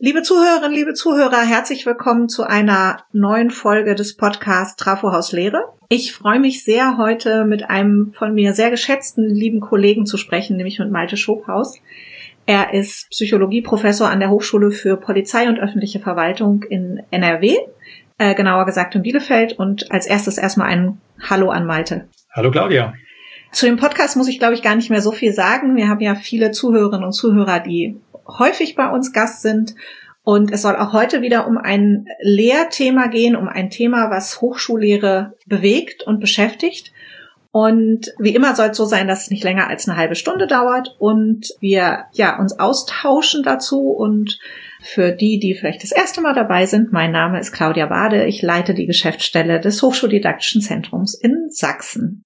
Liebe Zuhörerinnen, liebe Zuhörer, herzlich willkommen zu einer neuen Folge des Podcasts Trafohaus Lehre. Ich freue mich sehr, heute mit einem von mir sehr geschätzten lieben Kollegen zu sprechen, nämlich mit Malte Schobhaus. Er ist Psychologieprofessor an der Hochschule für Polizei und öffentliche Verwaltung in NRW, äh, genauer gesagt in Bielefeld. Und als erstes erstmal ein Hallo an Malte. Hallo Claudia. Zu dem Podcast muss ich, glaube ich, gar nicht mehr so viel sagen. Wir haben ja viele Zuhörerinnen und Zuhörer, die häufig bei uns Gast sind. Und es soll auch heute wieder um ein Lehrthema gehen, um ein Thema, was Hochschullehre bewegt und beschäftigt. Und wie immer soll es so sein, dass es nicht länger als eine halbe Stunde dauert und wir ja uns austauschen dazu. Und für die, die vielleicht das erste Mal dabei sind, mein Name ist Claudia Bade. Ich leite die Geschäftsstelle des Hochschuldidaktischen Zentrums in Sachsen.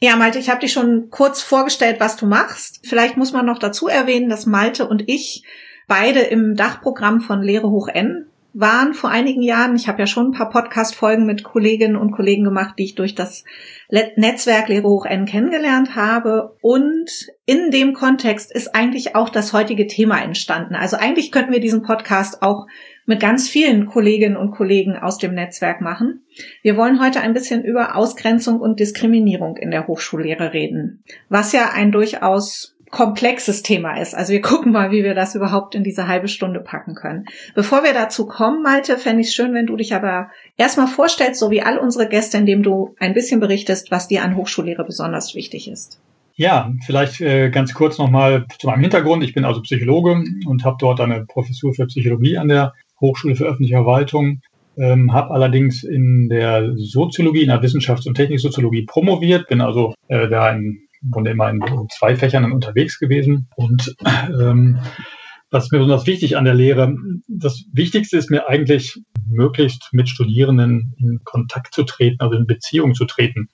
Ja, Malte, ich habe dich schon kurz vorgestellt, was du machst. Vielleicht muss man noch dazu erwähnen, dass Malte und ich beide im Dachprogramm von Lehre hoch N waren vor einigen Jahren. Ich habe ja schon ein paar Podcast-Folgen mit Kolleginnen und Kollegen gemacht, die ich durch das Netzwerk Lehre hoch N kennengelernt habe. Und in dem Kontext ist eigentlich auch das heutige Thema entstanden. Also eigentlich könnten wir diesen Podcast auch mit ganz vielen Kolleginnen und Kollegen aus dem Netzwerk machen. Wir wollen heute ein bisschen über Ausgrenzung und Diskriminierung in der Hochschullehre reden, was ja ein durchaus komplexes Thema ist. Also wir gucken mal, wie wir das überhaupt in diese halbe Stunde packen können. Bevor wir dazu kommen, Malte, fände ich es schön, wenn du dich aber erstmal vorstellst, so wie all unsere Gäste, indem du ein bisschen berichtest, was dir an Hochschullehre besonders wichtig ist. Ja, vielleicht äh, ganz kurz nochmal zu meinem Hintergrund. Ich bin also Psychologe und habe dort eine Professur für Psychologie an der Hochschule für öffentliche Verwaltung, ähm, habe allerdings in der Soziologie, in der Wissenschafts- und Techniksoziologie promoviert, bin also äh, da in Grunde immer in zwei Fächern unterwegs gewesen. Und ähm, was mir besonders wichtig an der Lehre, das Wichtigste ist mir eigentlich, möglichst mit Studierenden in Kontakt zu treten, also in Beziehung zu treten.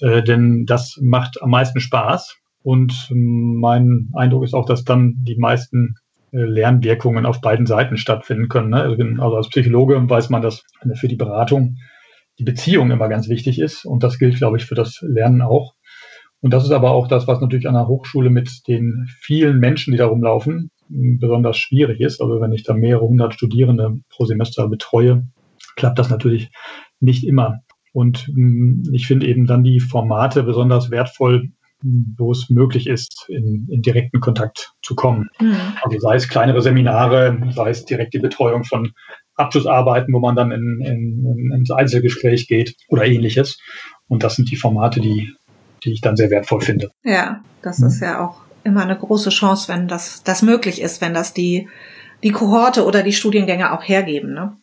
Äh, denn das macht am meisten Spaß. Und mein Eindruck ist auch, dass dann die meisten Lernwirkungen auf beiden Seiten stattfinden können. Ne? Also, also als Psychologe weiß man, dass für die Beratung die Beziehung immer ganz wichtig ist. Und das gilt, glaube ich, für das Lernen auch. Und das ist aber auch das, was natürlich an der Hochschule mit den vielen Menschen, die da rumlaufen, besonders schwierig ist. Also wenn ich da mehrere hundert Studierende pro Semester betreue, klappt das natürlich nicht immer. Und mm, ich finde eben dann die Formate besonders wertvoll, wo es möglich ist, in, in direkten Kontakt zu kommen. Mhm. Also sei es kleinere Seminare, sei es direkt die Betreuung von Abschlussarbeiten, wo man dann in, in, ins Einzelgespräch geht oder ähnliches. Und das sind die Formate, die die ich dann sehr wertvoll finde. Ja, das mhm. ist ja auch immer eine große Chance, wenn das, das möglich ist, wenn das die, die Kohorte oder die Studiengänge auch hergeben. Ne?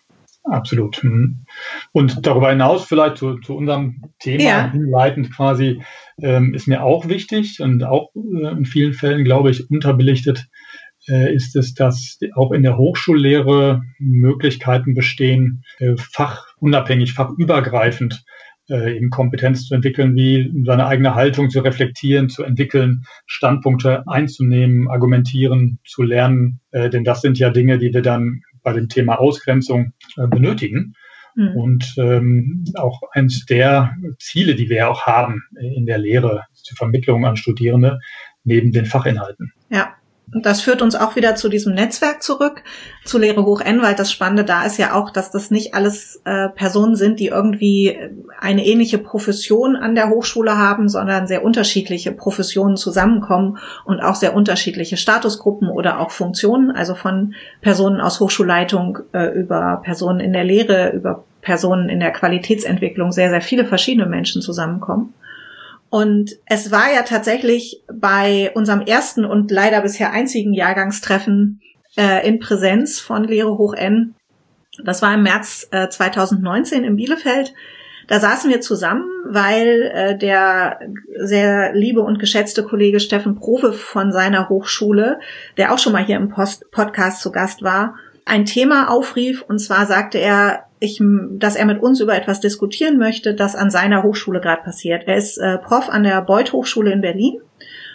Absolut. Mhm. Und darüber hinaus vielleicht zu, zu unserem Thema ja. hinleitend quasi ähm, ist mir auch wichtig und auch äh, in vielen Fällen, glaube ich, unterbelichtet äh, ist es, dass auch in der Hochschullehre Möglichkeiten bestehen, äh, fachunabhängig, fachübergreifend äh, eben Kompetenz zu entwickeln, wie seine eigene Haltung zu reflektieren, zu entwickeln, Standpunkte einzunehmen, argumentieren, zu lernen. Äh, denn das sind ja Dinge, die wir dann bei dem Thema Ausgrenzung äh, benötigen. Mhm. Und ähm, auch eines der Ziele, die wir auch haben in der Lehre, die Vermittlung an Studierende neben den Fachinhalten. Ja, und das führt uns auch wieder zu diesem Netzwerk zurück, zu Lehre hoch N, weil das Spannende da ist ja auch, dass das nicht alles äh, Personen sind, die irgendwie eine ähnliche Profession an der Hochschule haben, sondern sehr unterschiedliche Professionen zusammenkommen und auch sehr unterschiedliche Statusgruppen oder auch Funktionen, also von Personen aus Hochschulleitung äh, über Personen in der Lehre, über Personen in der Qualitätsentwicklung, sehr, sehr viele verschiedene Menschen zusammenkommen. Und es war ja tatsächlich bei unserem ersten und leider bisher einzigen Jahrgangstreffen äh, in Präsenz von Lehre hoch N. Das war im März äh, 2019 in Bielefeld. Da saßen wir zusammen, weil äh, der sehr liebe und geschätzte Kollege Steffen Profe von seiner Hochschule, der auch schon mal hier im Post Podcast zu Gast war, ein Thema aufrief. Und zwar sagte er, ich, dass er mit uns über etwas diskutieren möchte, das an seiner Hochschule gerade passiert. Er ist äh, Prof an der Beuth Hochschule in Berlin.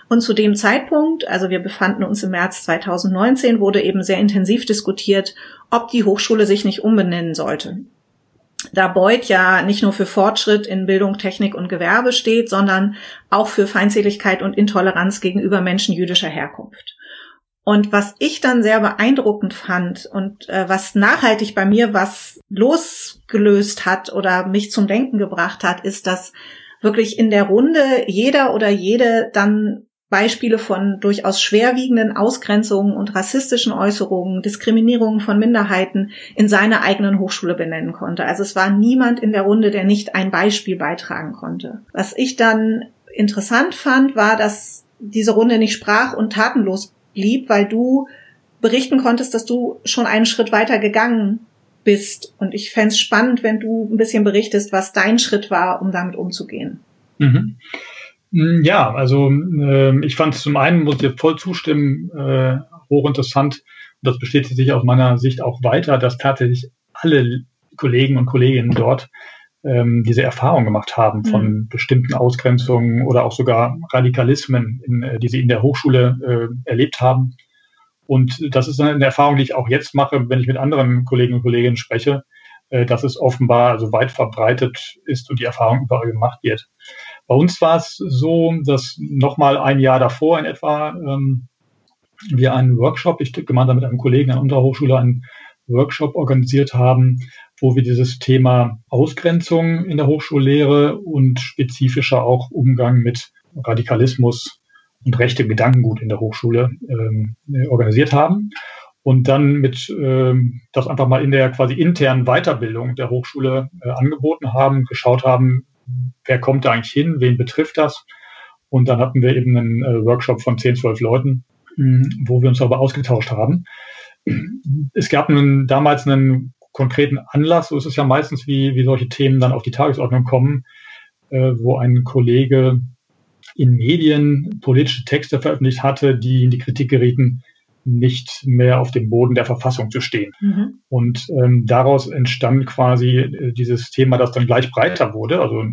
Und zu dem Zeitpunkt, also wir befanden uns im März 2019, wurde eben sehr intensiv diskutiert, ob die Hochschule sich nicht umbenennen sollte. Da Beuth ja nicht nur für Fortschritt in Bildung, Technik und Gewerbe steht, sondern auch für Feindseligkeit und Intoleranz gegenüber Menschen jüdischer Herkunft. Und was ich dann sehr beeindruckend fand und äh, was nachhaltig bei mir was losgelöst hat oder mich zum Denken gebracht hat, ist, dass wirklich in der Runde jeder oder jede dann Beispiele von durchaus schwerwiegenden Ausgrenzungen und rassistischen Äußerungen, Diskriminierungen von Minderheiten in seiner eigenen Hochschule benennen konnte. Also es war niemand in der Runde, der nicht ein Beispiel beitragen konnte. Was ich dann interessant fand, war, dass diese Runde nicht sprach und tatenlos blieb, weil du berichten konntest, dass du schon einen Schritt weiter gegangen bist. Und ich fände es spannend, wenn du ein bisschen berichtest, was dein Schritt war, um damit umzugehen. Mhm. Mm, ja, also äh, ich fand es zum einen, muss dir voll zustimmen, äh, hochinteressant. Und das bestätigt sich aus meiner Sicht auch weiter, dass tatsächlich alle Kollegen und Kolleginnen dort ähm, diese Erfahrung gemacht haben von mhm. bestimmten Ausgrenzungen oder auch sogar Radikalismen, in, äh, die sie in der Hochschule äh, erlebt haben. Und das ist eine Erfahrung, die ich auch jetzt mache, wenn ich mit anderen Kollegen und Kolleginnen spreche, äh, dass es offenbar also weit verbreitet ist und die Erfahrung überall gemacht wird. Bei uns war es so, dass nochmal ein Jahr davor in etwa ähm, wir einen Workshop, ich gemeinsam mit einem Kollegen an unserer Hochschule einen Workshop organisiert haben, wo wir dieses Thema Ausgrenzung in der Hochschullehre und spezifischer auch Umgang mit Radikalismus und rechte Gedankengut in der Hochschule ähm, organisiert haben und dann mit ähm, das einfach mal in der quasi internen Weiterbildung der Hochschule äh, angeboten haben, geschaut haben, wer kommt da eigentlich hin, wen betrifft das. Und dann hatten wir eben einen äh, Workshop von 10, 12 Leuten, mh, wo wir uns darüber ausgetauscht haben. Es gab einen, damals einen konkreten Anlass, so ist es ja meistens, wie, wie solche Themen dann auf die Tagesordnung kommen, äh, wo ein Kollege in Medien politische Texte veröffentlicht hatte, die in die Kritik gerieten, nicht mehr auf dem Boden der Verfassung zu stehen. Mhm. Und ähm, daraus entstand quasi äh, dieses Thema, das dann gleich breiter wurde. Also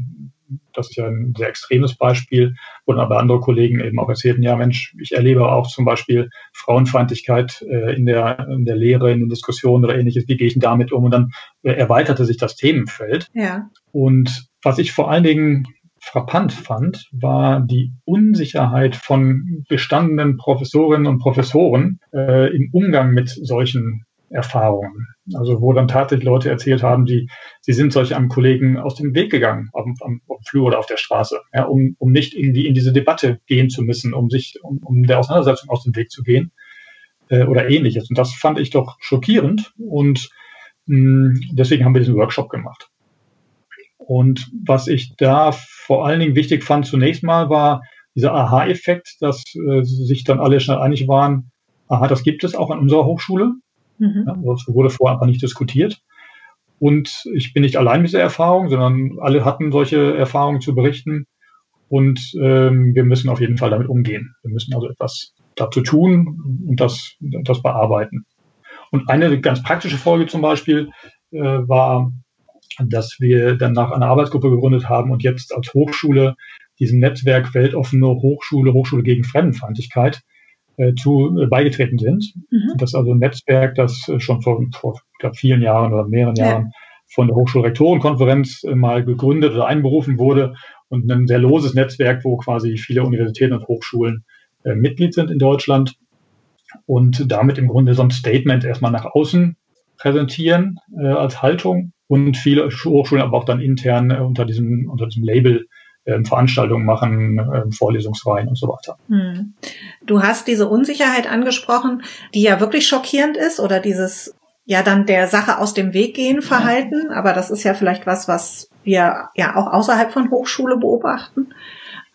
das ist ja ein sehr extremes Beispiel, wo dann aber andere Kollegen eben auch erzählten, ja Mensch, ich erlebe auch zum Beispiel Frauenfeindlichkeit äh, in, der, in der Lehre, in den Diskussionen oder ähnliches, wie gehe ich denn damit um? Und dann äh, erweiterte sich das Themenfeld. Ja. Und was ich vor allen Dingen frappant fand, war die Unsicherheit von bestandenen Professorinnen und Professoren äh, im Umgang mit solchen Erfahrungen. Also wo dann tatsächlich Leute erzählt haben, die, sie sind solch einem Kollegen aus dem Weg gegangen, auf am, dem Flur oder auf der Straße, ja, um, um nicht in, die, in diese Debatte gehen zu müssen, um sich, um, um der Auseinandersetzung aus dem Weg zu gehen äh, oder ähnliches. Und das fand ich doch schockierend und mh, deswegen haben wir diesen Workshop gemacht. Und was ich da vor allen Dingen wichtig fand zunächst mal war dieser Aha-Effekt, dass äh, sich dann alle schnell einig waren, aha, das gibt es auch an unserer Hochschule. Mhm. Ja, das wurde vorher einfach nicht diskutiert. Und ich bin nicht allein mit dieser Erfahrung, sondern alle hatten solche Erfahrungen zu berichten. Und ähm, wir müssen auf jeden Fall damit umgehen. Wir müssen also etwas dazu tun und das, das bearbeiten. Und eine ganz praktische Folge zum Beispiel äh, war, dass wir dann nach einer Arbeitsgruppe gegründet haben und jetzt als Hochschule diesem Netzwerk Weltoffene Hochschule, Hochschule gegen Fremdenfeindlichkeit zu äh, beigetreten sind. Mhm. Das ist also ein Netzwerk, das äh, schon vor, vor glaub, vielen Jahren oder mehreren ja. Jahren von der Hochschulrektorenkonferenz äh, mal gegründet oder einberufen wurde und ein sehr loses Netzwerk, wo quasi viele Universitäten und Hochschulen äh, Mitglied sind in Deutschland und damit im Grunde so ein Statement erstmal nach außen präsentieren äh, als Haltung und viele Hochschulen aber auch dann intern äh, unter diesem, unter diesem Label äh, Veranstaltungen machen, äh, Vorlesungsreihen und so weiter. Hm. Du hast diese Unsicherheit angesprochen, die ja wirklich schockierend ist oder dieses ja dann der Sache aus dem Weg gehen Verhalten, aber das ist ja vielleicht was, was wir ja auch außerhalb von Hochschule beobachten.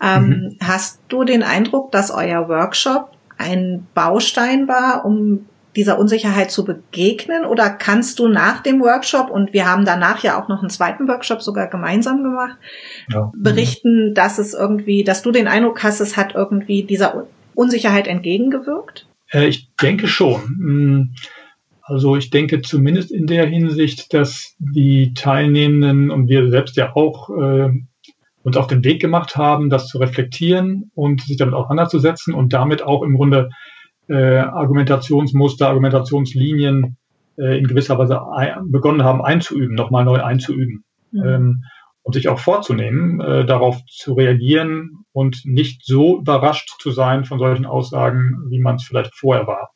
Ähm, mhm. Hast du den Eindruck, dass euer Workshop ein Baustein war, um dieser Unsicherheit zu begegnen? Oder kannst du nach dem Workshop, und wir haben danach ja auch noch einen zweiten Workshop sogar gemeinsam gemacht, ja. berichten, dass es irgendwie, dass du den Eindruck hast, es hat irgendwie dieser Unsicherheit entgegengewirkt? Äh, ich denke schon. Hm, also ich denke zumindest in der Hinsicht, dass die Teilnehmenden und wir selbst ja auch äh, uns auf den Weg gemacht haben, das zu reflektieren und sich damit auseinanderzusetzen und damit auch im Grunde äh, Argumentationsmuster, Argumentationslinien äh, in gewisser Weise begonnen haben einzuüben, nochmal neu einzuüben. Mhm. Ähm, und sich auch vorzunehmen, äh, darauf zu reagieren und nicht so überrascht zu sein von solchen Aussagen, wie man es vielleicht vorher war.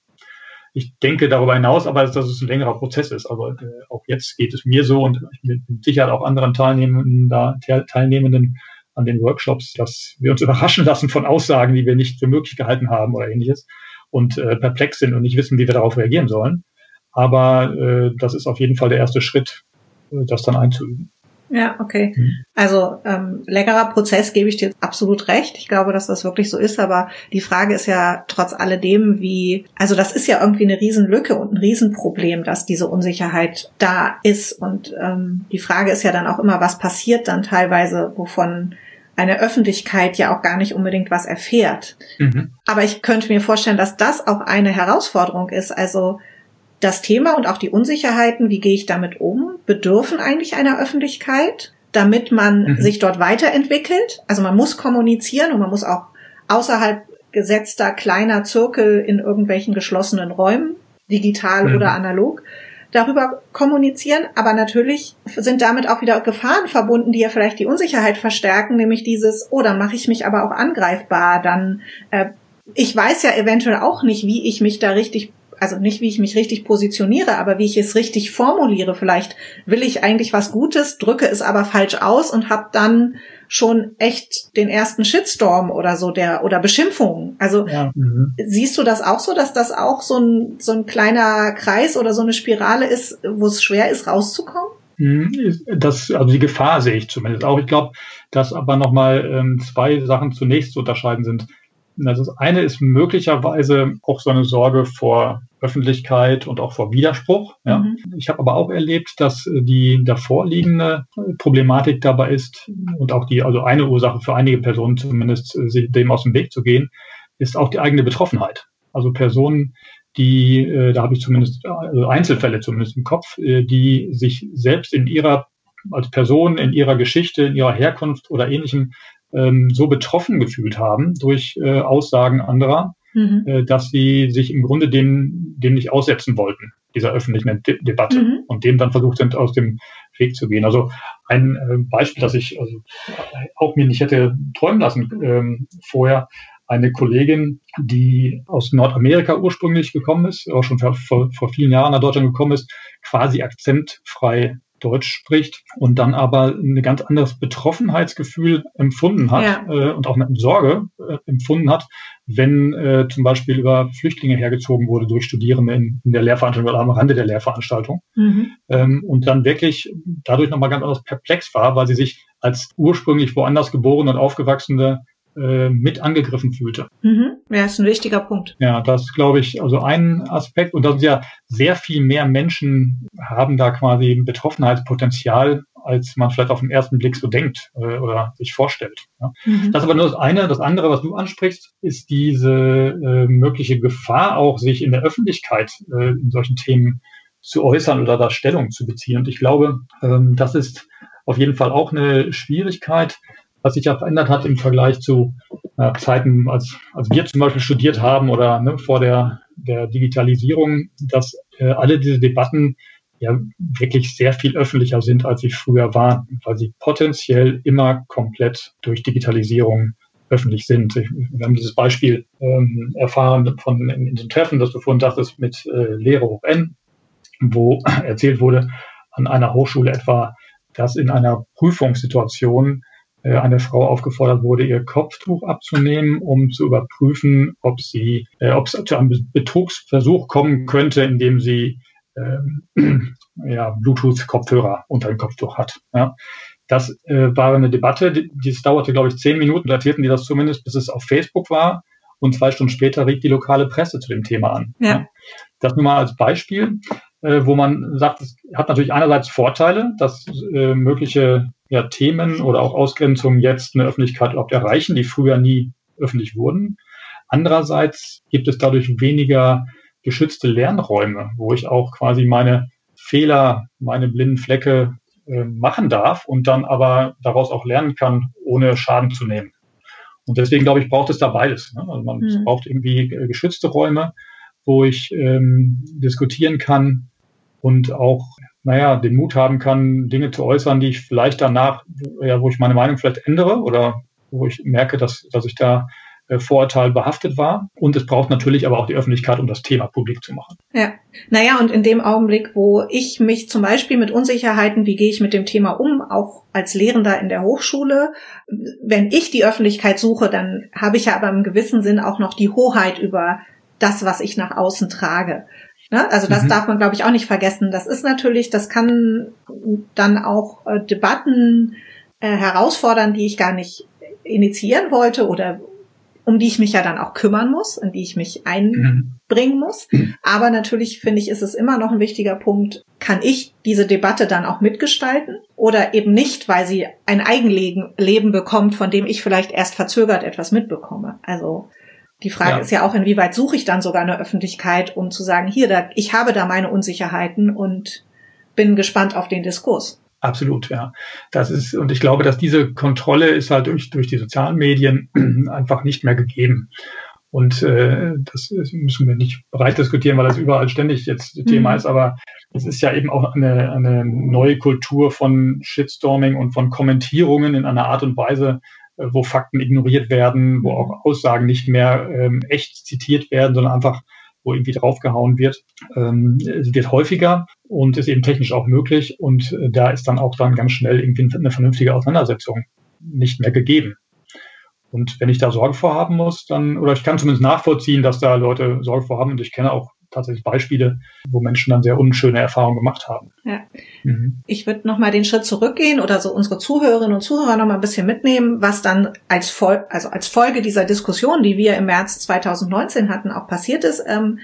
Ich denke darüber hinaus, aber dass es ein längerer Prozess ist. Also äh, auch jetzt geht es mir so und mit Sicherheit auch anderen Teilnehmenden, da, Teilnehmenden an den Workshops, dass wir uns überraschen lassen von Aussagen, die wir nicht für möglich gehalten haben oder ähnliches und äh, perplex sind und nicht wissen, wie wir darauf reagieren sollen. Aber äh, das ist auf jeden Fall der erste Schritt, äh, das dann einzuüben. Ja, okay. Mhm. Also ähm, leckerer Prozess gebe ich dir absolut recht. Ich glaube, dass das wirklich so ist. Aber die Frage ist ja trotz alledem, wie, also das ist ja irgendwie eine Riesenlücke und ein Riesenproblem, dass diese Unsicherheit da ist. Und ähm, die Frage ist ja dann auch immer, was passiert dann teilweise, wovon eine Öffentlichkeit ja auch gar nicht unbedingt was erfährt. Mhm. Aber ich könnte mir vorstellen, dass das auch eine Herausforderung ist. Also das Thema und auch die Unsicherheiten, wie gehe ich damit um, bedürfen eigentlich einer Öffentlichkeit, damit man mhm. sich dort weiterentwickelt. Also man muss kommunizieren und man muss auch außerhalb gesetzter kleiner Zirkel in irgendwelchen geschlossenen Räumen, digital mhm. oder analog, darüber kommunizieren. Aber natürlich sind damit auch wieder Gefahren verbunden, die ja vielleicht die Unsicherheit verstärken, nämlich dieses, oh, dann mache ich mich aber auch angreifbar, dann äh, ich weiß ja eventuell auch nicht, wie ich mich da richtig also nicht wie ich mich richtig positioniere, aber wie ich es richtig formuliere. Vielleicht will ich eigentlich was Gutes, drücke es aber falsch aus und habe dann schon echt den ersten Shitstorm oder so der oder Beschimpfungen. Also ja, mhm. siehst du das auch so, dass das auch so ein so ein kleiner Kreis oder so eine Spirale ist, wo es schwer ist rauszukommen? Mhm. Das, also die Gefahr sehe ich zumindest auch. Ich glaube, dass aber nochmal ähm, zwei Sachen zunächst zu unterscheiden sind. Also das eine ist möglicherweise auch so eine Sorge vor Öffentlichkeit und auch vor Widerspruch. Ja. Mhm. Ich habe aber auch erlebt, dass äh, die davorliegende Problematik dabei ist und auch die, also eine Ursache für einige Personen zumindest, äh, sich dem aus dem Weg zu gehen, ist auch die eigene Betroffenheit. Also Personen, die, äh, da habe ich zumindest also Einzelfälle zumindest im Kopf, die sich selbst in ihrer als Person, in ihrer Geschichte, in ihrer Herkunft oder ähnlichem ähm, so betroffen gefühlt haben durch äh, Aussagen anderer, mhm. äh, dass sie sich im Grunde dem, dem nicht aussetzen wollten, dieser öffentlichen De Debatte mhm. und dem dann versucht sind, aus dem Weg zu gehen. Also ein äh, Beispiel, das ich also, auch mir nicht hätte träumen lassen ähm, vorher, eine Kollegin, die aus Nordamerika ursprünglich gekommen ist, auch schon vor, vor vielen Jahren nach Deutschland gekommen ist, quasi akzentfrei Deutsch spricht und dann aber ein ganz anderes Betroffenheitsgefühl empfunden hat ja. äh, und auch eine Sorge äh, empfunden hat, wenn äh, zum Beispiel über Flüchtlinge hergezogen wurde durch Studierende in, in der Lehrveranstaltung oder am Rande der Lehrveranstaltung mhm. ähm, und dann wirklich dadurch nochmal ganz anders perplex war, weil sie sich als ursprünglich woanders geborene und aufgewachsene äh, mit angegriffen fühlte. Mhm. Ja, ist ein wichtiger Punkt. Ja, das glaube ich, also ein Aspekt. Und das ist ja sehr viel mehr Menschen haben da quasi ein Betroffenheitspotenzial, als man vielleicht auf den ersten Blick so denkt äh, oder sich vorstellt. Ja. Mhm. Das ist aber nur das eine. Das andere, was du ansprichst, ist diese äh, mögliche Gefahr auch, sich in der Öffentlichkeit äh, in solchen Themen zu äußern oder da Stellung zu beziehen. Und ich glaube, ähm, das ist auf jeden Fall auch eine Schwierigkeit, was sich ja verändert hat im Vergleich zu äh, Zeiten, als, als wir zum Beispiel studiert haben oder ne, vor der, der Digitalisierung, dass äh, alle diese Debatten ja wirklich sehr viel öffentlicher sind, als sie früher waren, weil sie potenziell immer komplett durch Digitalisierung öffentlich sind. Wir haben dieses Beispiel ähm, erfahren von in, in den Treffen, das du vorhin dachtest, mit äh, Lehre hoch N, wo erzählt wurde an einer Hochschule etwa, dass in einer Prüfungssituation eine Frau aufgefordert wurde, ihr Kopftuch abzunehmen, um zu überprüfen, ob sie, äh, ob es zu einem Betrugsversuch kommen könnte, indem sie ähm, ja, Bluetooth-Kopfhörer unter dem Kopftuch hat. Ja. Das äh, war eine Debatte, die, die dauerte, glaube ich, zehn Minuten, datierten die das zumindest, bis es auf Facebook war. Und zwei Stunden später rief die lokale Presse zu dem Thema an. Ja. Das nur mal als Beispiel, äh, wo man sagt, es hat natürlich einerseits Vorteile, dass äh, mögliche ja, Themen oder auch Ausgrenzungen jetzt eine Öffentlichkeit überhaupt erreichen, die früher nie öffentlich wurden. Andererseits gibt es dadurch weniger geschützte Lernräume, wo ich auch quasi meine Fehler, meine blinden Flecke äh, machen darf und dann aber daraus auch lernen kann, ohne Schaden zu nehmen. Und deswegen glaube ich, braucht es da beides. Ne? Also man mhm. braucht irgendwie äh, geschützte Räume, wo ich ähm, diskutieren kann und auch naja, den Mut haben kann, Dinge zu äußern, die ich vielleicht danach, ja, wo ich meine Meinung vielleicht ändere oder wo ich merke, dass, dass ich da äh, Vorurteil behaftet war. Und es braucht natürlich aber auch die Öffentlichkeit, um das Thema publik zu machen. Ja, naja, und in dem Augenblick, wo ich mich zum Beispiel mit Unsicherheiten, wie gehe ich mit dem Thema um, auch als Lehrender in der Hochschule, wenn ich die Öffentlichkeit suche, dann habe ich ja aber im gewissen Sinn auch noch die Hoheit über das, was ich nach außen trage. Ne? Also das mhm. darf man, glaube ich, auch nicht vergessen. Das ist natürlich, das kann dann auch äh, Debatten äh, herausfordern, die ich gar nicht initiieren wollte oder um die ich mich ja dann auch kümmern muss, in die ich mich einbringen muss. Mhm. Aber natürlich finde ich, ist es immer noch ein wichtiger Punkt, kann ich diese Debatte dann auch mitgestalten oder eben nicht, weil sie ein Eigenleben bekommt, von dem ich vielleicht erst verzögert etwas mitbekomme. Also die Frage ja. ist ja auch, inwieweit suche ich dann sogar eine Öffentlichkeit, um zu sagen, hier, da, ich habe da meine Unsicherheiten und bin gespannt auf den Diskurs. Absolut, ja. Das ist, und ich glaube, dass diese Kontrolle ist halt durch, durch die sozialen Medien einfach nicht mehr gegeben. Und äh, das müssen wir nicht breit diskutieren, weil das überall ständig jetzt mhm. Thema ist, aber es ist ja eben auch eine, eine neue Kultur von Shitstorming und von Kommentierungen in einer Art und Weise, wo Fakten ignoriert werden, wo auch Aussagen nicht mehr ähm, echt zitiert werden, sondern einfach wo irgendwie draufgehauen wird, ähm, wird häufiger und ist eben technisch auch möglich. Und äh, da ist dann auch dann ganz schnell irgendwie eine vernünftige Auseinandersetzung nicht mehr gegeben. Und wenn ich da Sorge vorhaben muss, dann, oder ich kann zumindest nachvollziehen, dass da Leute Sorge vorhaben und ich kenne auch tatsächlich Beispiele, wo Menschen dann sehr unschöne Erfahrungen gemacht haben. Ja. Mhm. Ich würde noch mal den Schritt zurückgehen oder so unsere Zuhörerinnen und Zuhörer noch mal ein bisschen mitnehmen, was dann als, Fol also als Folge dieser Diskussion, die wir im März 2019 hatten, auch passiert ist. Ähm,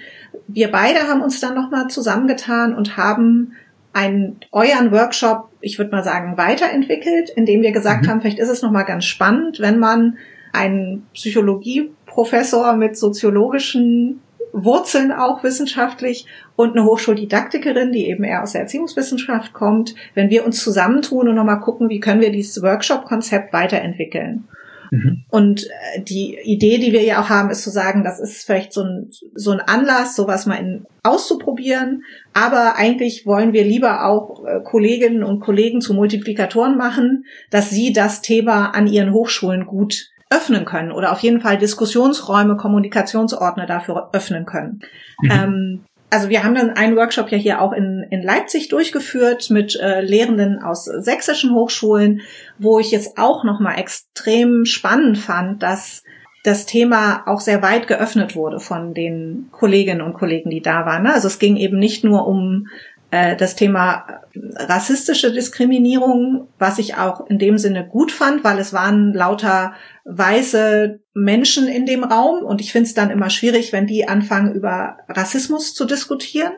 wir beide haben uns dann noch mal zusammengetan und haben einen euren Workshop, ich würde mal sagen, weiterentwickelt, indem wir gesagt mhm. haben, vielleicht ist es noch mal ganz spannend, wenn man einen Psychologieprofessor mit soziologischen Wurzeln auch wissenschaftlich und eine Hochschuldidaktikerin, die eben eher aus der Erziehungswissenschaft kommt, wenn wir uns zusammentun und nochmal gucken, wie können wir dieses Workshop-Konzept weiterentwickeln. Mhm. Und äh, die Idee, die wir ja auch haben, ist zu sagen, das ist vielleicht so ein, so ein Anlass, sowas mal in, auszuprobieren. Aber eigentlich wollen wir lieber auch äh, Kolleginnen und Kollegen zu Multiplikatoren machen, dass sie das Thema an ihren Hochschulen gut öffnen können oder auf jeden Fall Diskussionsräume, Kommunikationsordner dafür öffnen können. Mhm. Ähm, also wir haben dann einen Workshop ja hier auch in, in Leipzig durchgeführt mit äh, Lehrenden aus sächsischen Hochschulen, wo ich jetzt auch nochmal extrem spannend fand, dass das Thema auch sehr weit geöffnet wurde von den Kolleginnen und Kollegen, die da waren. Also es ging eben nicht nur um das Thema rassistische Diskriminierung, was ich auch in dem Sinne gut fand, weil es waren lauter weiße Menschen in dem Raum und ich finde es dann immer schwierig, wenn die anfangen über Rassismus zu diskutieren.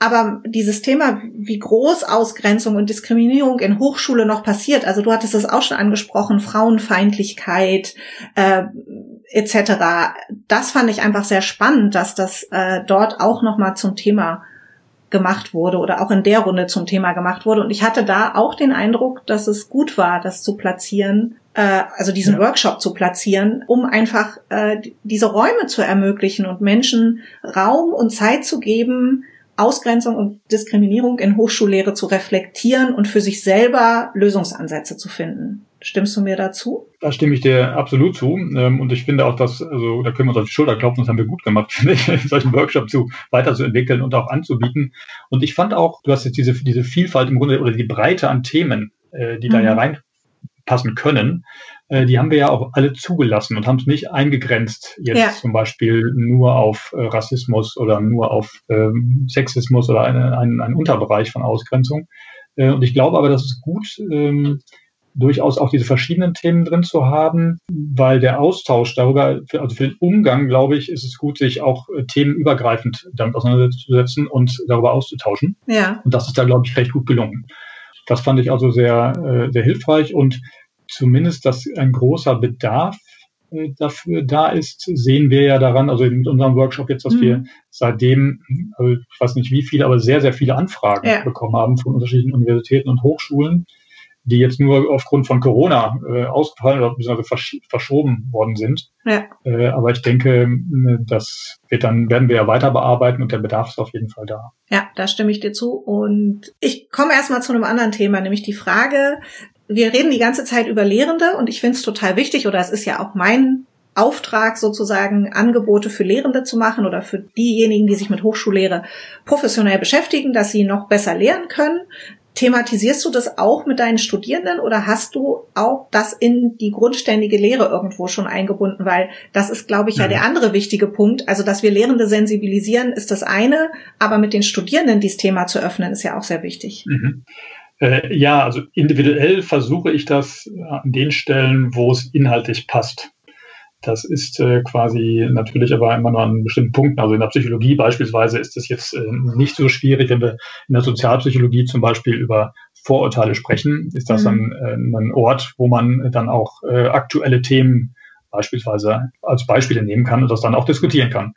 Aber dieses Thema, wie groß Ausgrenzung und Diskriminierung in Hochschule noch passiert, also du hattest es auch schon angesprochen, Frauenfeindlichkeit äh, etc., das fand ich einfach sehr spannend, dass das äh, dort auch nochmal zum Thema gemacht wurde oder auch in der Runde zum Thema gemacht wurde. Und ich hatte da auch den Eindruck, dass es gut war, das zu platzieren, äh, also diesen ja. Workshop zu platzieren, um einfach äh, diese Räume zu ermöglichen und Menschen Raum und Zeit zu geben, Ausgrenzung und Diskriminierung in Hochschullehre zu reflektieren und für sich selber Lösungsansätze zu finden. Stimmst du mir dazu? Da stimme ich dir absolut zu. Ähm, und ich finde auch, dass, also da können wir uns auf die Schulter klopfen, das haben wir gut gemacht, finde ich, solchen Workshop zu weiterzuentwickeln und auch anzubieten. Und ich fand auch, du hast jetzt diese, diese Vielfalt im Grunde oder die Breite an Themen, äh, die mhm. da ja reinpassen können, äh, die haben wir ja auch alle zugelassen und haben es nicht eingegrenzt, jetzt ja. zum Beispiel nur auf äh, Rassismus oder nur auf ähm, Sexismus oder eine, ein, ein Unterbereich von Ausgrenzung. und ich glaube aber, dass es gut ähm, durchaus auch diese verschiedenen Themen drin zu haben, weil der Austausch darüber, also für den Umgang, glaube ich, ist es gut, sich auch äh, themenübergreifend damit auseinanderzusetzen und darüber auszutauschen. Ja. Und das ist da, glaube ich, recht gut gelungen. Das fand ich also sehr, äh, sehr hilfreich und zumindest, dass ein großer Bedarf äh, dafür da ist, sehen wir ja daran, also mit unserem Workshop jetzt, dass mhm. wir seitdem, also ich weiß nicht wie viele, aber sehr, sehr viele Anfragen ja. bekommen haben von unterschiedlichen Universitäten und Hochschulen, die jetzt nur aufgrund von Corona äh, ausgefallen oder beziehungsweise versch verschoben worden sind. Ja. Äh, aber ich denke, das wird dann, werden wir ja weiter bearbeiten und der Bedarf ist auf jeden Fall da. Ja, da stimme ich dir zu. Und ich komme erstmal zu einem anderen Thema, nämlich die Frage, wir reden die ganze Zeit über Lehrende und ich finde es total wichtig, oder es ist ja auch mein Auftrag sozusagen Angebote für Lehrende zu machen oder für diejenigen, die sich mit Hochschullehre professionell beschäftigen, dass sie noch besser lehren können. Thematisierst du das auch mit deinen Studierenden oder hast du auch das in die grundständige Lehre irgendwo schon eingebunden? Weil das ist, glaube ich, ja, ja der andere wichtige Punkt. Also, dass wir Lehrende sensibilisieren, ist das eine, aber mit den Studierenden dieses Thema zu öffnen, ist ja auch sehr wichtig. Mhm. Äh, ja, also individuell versuche ich das an den Stellen, wo es inhaltlich passt. Das ist äh, quasi natürlich aber immer nur an bestimmten Punkten. Also in der Psychologie beispielsweise ist es jetzt äh, nicht so schwierig, wenn wir in der Sozialpsychologie zum Beispiel über Vorurteile sprechen, ist das mhm. ein, äh, ein Ort, wo man dann auch äh, aktuelle Themen beispielsweise als Beispiele nehmen kann und das dann auch diskutieren kann.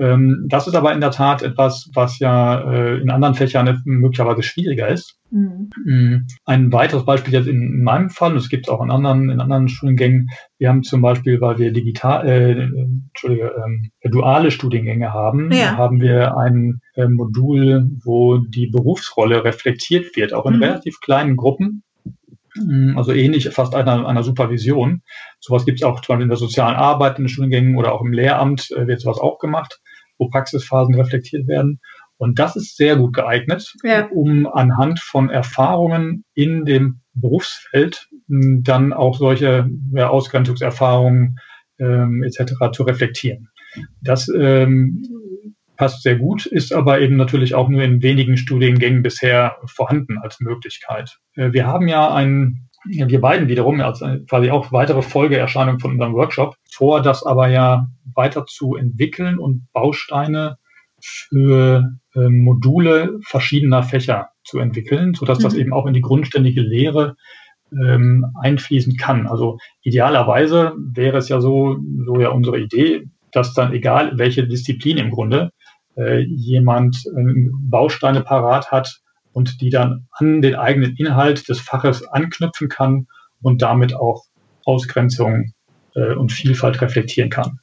Ähm, das ist aber in der Tat etwas, was ja äh, in anderen Fächern möglicherweise schwieriger ist. Mhm. Mm, ein weiteres Beispiel jetzt in, meinem Fall, und es gibt es auch in anderen, in anderen Studiengängen, wir haben zum Beispiel, weil wir digital, äh, Entschuldige, äh, duale Studiengänge haben, ja. haben wir ein äh, Modul, wo die Berufsrolle reflektiert wird, auch in mhm. relativ kleinen Gruppen. Mm, also ähnlich fast einer, einer Supervision. Sowas gibt es auch zum Beispiel in der sozialen Arbeit, in den Studiengängen oder auch im Lehramt äh, wird sowas auch gemacht wo Praxisphasen reflektiert werden. Und das ist sehr gut geeignet, ja. um anhand von Erfahrungen in dem Berufsfeld hm, dann auch solche ja, Ausgrenzungserfahrungen ähm, etc. zu reflektieren. Das ähm, passt sehr gut, ist aber eben natürlich auch nur in wenigen Studiengängen bisher vorhanden als Möglichkeit. Äh, wir haben ja ein wir beiden wiederum als quasi auch weitere Folgeerscheinung von unserem Workshop vor, das aber ja weiter zu entwickeln und Bausteine für äh, Module verschiedener Fächer zu entwickeln, so dass mhm. das eben auch in die grundständige Lehre ähm, einfließen kann. Also idealerweise wäre es ja so, so ja unsere Idee, dass dann egal welche Disziplin im Grunde äh, jemand äh, Bausteine parat hat, und die dann an den eigenen Inhalt des Faches anknüpfen kann und damit auch Ausgrenzung äh, und Vielfalt reflektieren kann.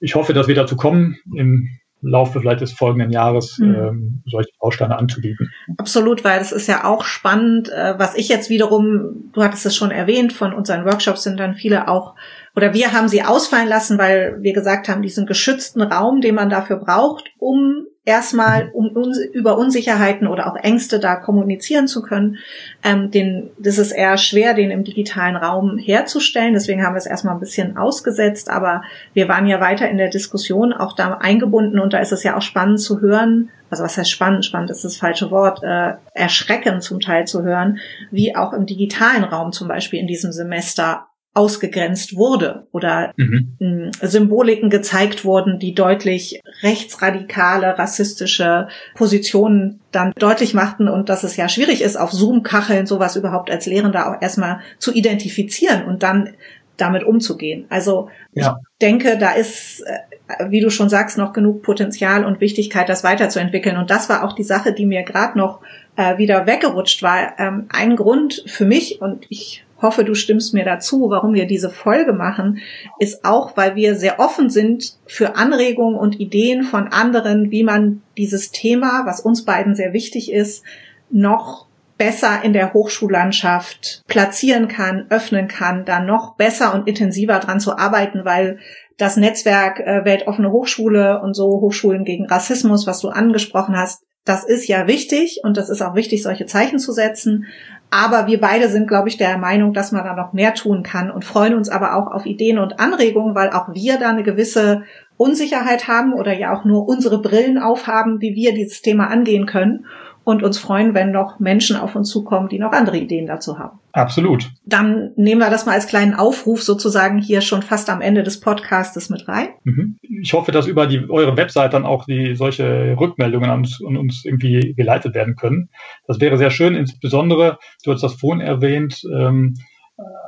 Ich hoffe, dass wir dazu kommen, im Laufe vielleicht des folgenden Jahres mhm. ähm, solche Bausteine anzubieten. Absolut, weil es ist ja auch spannend, äh, was ich jetzt wiederum, du hattest es schon erwähnt, von unseren Workshops sind dann viele auch, oder wir haben sie ausfallen lassen, weil wir gesagt haben, diesen geschützten Raum, den man dafür braucht, um erstmal, um uns, über Unsicherheiten oder auch Ängste da kommunizieren zu können. Ähm, den, das ist eher schwer, den im digitalen Raum herzustellen. Deswegen haben wir es erstmal ein bisschen ausgesetzt. Aber wir waren ja weiter in der Diskussion auch da eingebunden und da ist es ja auch spannend zu hören, also was heißt spannend, spannend ist das falsche Wort, äh, erschreckend zum Teil zu hören, wie auch im digitalen Raum zum Beispiel in diesem Semester ausgegrenzt wurde oder mhm. Symboliken gezeigt wurden, die deutlich rechtsradikale, rassistische Positionen dann deutlich machten und dass es ja schwierig ist, auf Zoom-Kacheln sowas überhaupt als Lehrender auch erstmal zu identifizieren und dann damit umzugehen. Also ja. ich denke, da ist, äh, wie du schon sagst, noch genug Potenzial und Wichtigkeit, das weiterzuentwickeln. Und das war auch die Sache, die mir gerade noch äh, wieder weggerutscht war. Ähm, ein Grund für mich, und ich hoffe, du stimmst mir dazu, warum wir diese Folge machen, ist auch, weil wir sehr offen sind für Anregungen und Ideen von anderen, wie man dieses Thema, was uns beiden sehr wichtig ist, noch besser in der Hochschullandschaft platzieren kann, öffnen kann, da noch besser und intensiver dran zu arbeiten, weil das Netzwerk äh, Weltoffene Hochschule und so Hochschulen gegen Rassismus, was du angesprochen hast, das ist ja wichtig und das ist auch wichtig, solche Zeichen zu setzen. Aber wir beide sind, glaube ich, der Meinung, dass man da noch mehr tun kann und freuen uns aber auch auf Ideen und Anregungen, weil auch wir da eine gewisse Unsicherheit haben oder ja auch nur unsere Brillen aufhaben, wie wir dieses Thema angehen können und uns freuen, wenn noch Menschen auf uns zukommen, die noch andere Ideen dazu haben. Absolut. Dann nehmen wir das mal als kleinen Aufruf sozusagen hier schon fast am Ende des Podcastes mit rein. Mhm. Ich hoffe, dass über die, eure Website dann auch die solche Rückmeldungen an uns, an uns irgendwie geleitet werden können. Das wäre sehr schön, insbesondere, du hast das vorhin erwähnt, ähm,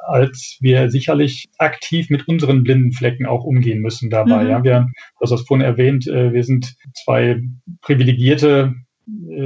als wir sicherlich aktiv mit unseren blinden Flecken auch umgehen müssen dabei. Mhm. Ja, wir, du hast das vorhin erwähnt, äh, wir sind zwei privilegierte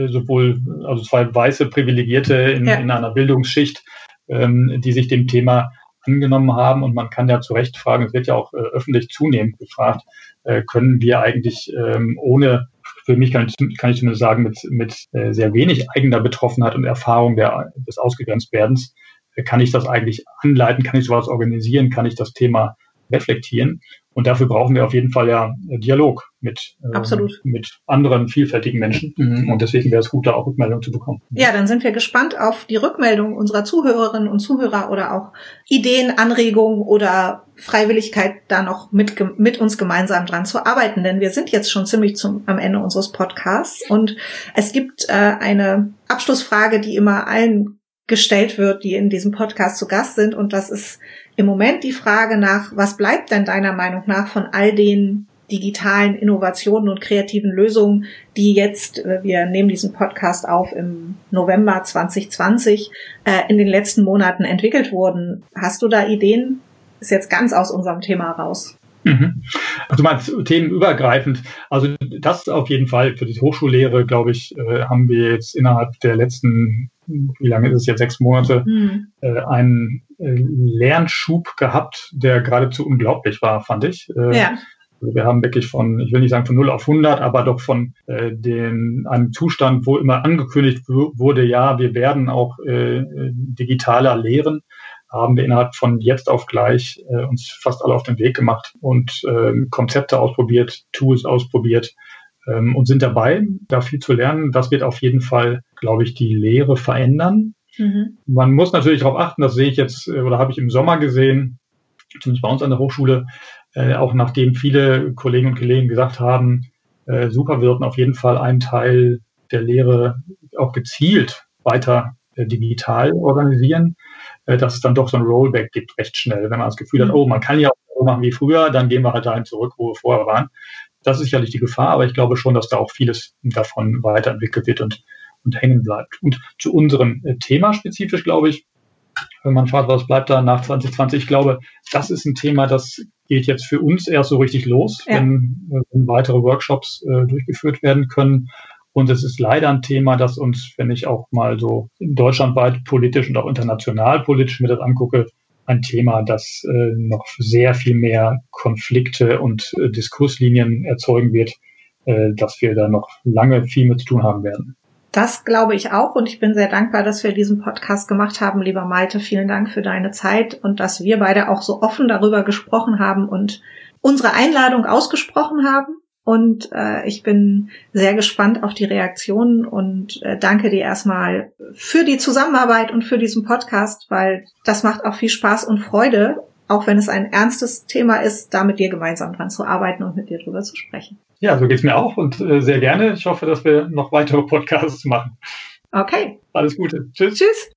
sowohl, also zwei weiße Privilegierte in, ja. in einer Bildungsschicht, ähm, die sich dem Thema angenommen haben. Und man kann ja zu Recht fragen, es wird ja auch äh, öffentlich zunehmend gefragt, äh, können wir eigentlich ähm, ohne, für mich kann ich, kann ich zumindest sagen, mit, mit äh, sehr wenig eigener Betroffenheit und Erfahrung der, des Ausgegrenztwerdens, äh, kann ich das eigentlich anleiten, kann ich sowas organisieren, kann ich das Thema reflektieren. Und dafür brauchen wir auf jeden Fall ja Dialog mit, äh, mit anderen vielfältigen Menschen. Mhm. Und deswegen wäre es gut, da auch Rückmeldungen zu bekommen. Ja, dann sind wir gespannt auf die Rückmeldung unserer Zuhörerinnen und Zuhörer oder auch Ideen, Anregungen oder Freiwilligkeit, da noch mit, mit uns gemeinsam dran zu arbeiten. Denn wir sind jetzt schon ziemlich zum, am Ende unseres Podcasts. Und es gibt äh, eine Abschlussfrage, die immer allen gestellt wird, die in diesem Podcast zu Gast sind. Und das ist im Moment die Frage nach, was bleibt denn deiner Meinung nach von all den digitalen Innovationen und kreativen Lösungen, die jetzt, äh, wir nehmen diesen Podcast auf im November 2020, äh, in den letzten Monaten entwickelt wurden. Hast du da Ideen? Ist jetzt ganz aus unserem Thema raus. Mhm. Also du meinst themenübergreifend. Also das auf jeden Fall für die Hochschullehre, glaube ich, äh, haben wir jetzt innerhalb der letzten, wie lange ist es jetzt, sechs Monate, mhm. äh, einen äh, Lernschub gehabt, der geradezu unglaublich war, fand ich. Ja. Also wir haben wirklich von, ich will nicht sagen von 0 auf 100, aber doch von äh, den, einem Zustand, wo immer angekündigt wurde, ja, wir werden auch äh, digitaler lehren, haben wir innerhalb von jetzt auf gleich äh, uns fast alle auf den Weg gemacht und äh, Konzepte ausprobiert, Tools ausprobiert ähm, und sind dabei, da viel zu lernen. Das wird auf jeden Fall, glaube ich, die Lehre verändern. Mhm. Man muss natürlich darauf achten, das sehe ich jetzt äh, oder habe ich im Sommer gesehen, zumindest bei uns an der Hochschule, äh, auch nachdem viele Kollegen und Kollegen gesagt haben, äh, super, wir sollten auf jeden Fall einen Teil der Lehre auch gezielt weiter äh, digital organisieren dass es dann doch so ein Rollback gibt recht schnell. Wenn man das Gefühl hat, mhm. oh, man kann ja auch so machen wie früher, dann gehen wir halt dahin zurück, wo wir vorher waren. Das ist sicherlich die Gefahr, aber ich glaube schon, dass da auch vieles davon weiterentwickelt wird und, und hängen bleibt. Und zu unserem äh, Thema spezifisch, glaube ich, wenn man fragt, was bleibt da nach 2020, ich glaube, das ist ein Thema, das geht jetzt für uns erst so richtig los, ja. wenn, wenn weitere Workshops äh, durchgeführt werden können. Und es ist leider ein Thema, das uns, wenn ich auch mal so deutschlandweit politisch und auch international politisch mir das angucke, ein Thema, das äh, noch sehr viel mehr Konflikte und äh, Diskurslinien erzeugen wird, äh, dass wir da noch lange viel mit zu tun haben werden. Das glaube ich auch und ich bin sehr dankbar, dass wir diesen Podcast gemacht haben, lieber Malte. Vielen Dank für deine Zeit und dass wir beide auch so offen darüber gesprochen haben und unsere Einladung ausgesprochen haben. Und äh, ich bin sehr gespannt auf die Reaktionen und äh, danke dir erstmal für die Zusammenarbeit und für diesen Podcast, weil das macht auch viel Spaß und Freude, auch wenn es ein ernstes Thema ist, da mit dir gemeinsam dran zu arbeiten und mit dir drüber zu sprechen. Ja, so geht's mir auch und äh, sehr gerne. Ich hoffe, dass wir noch weitere Podcasts machen. Okay. Alles Gute. Tschüss. Tschüss.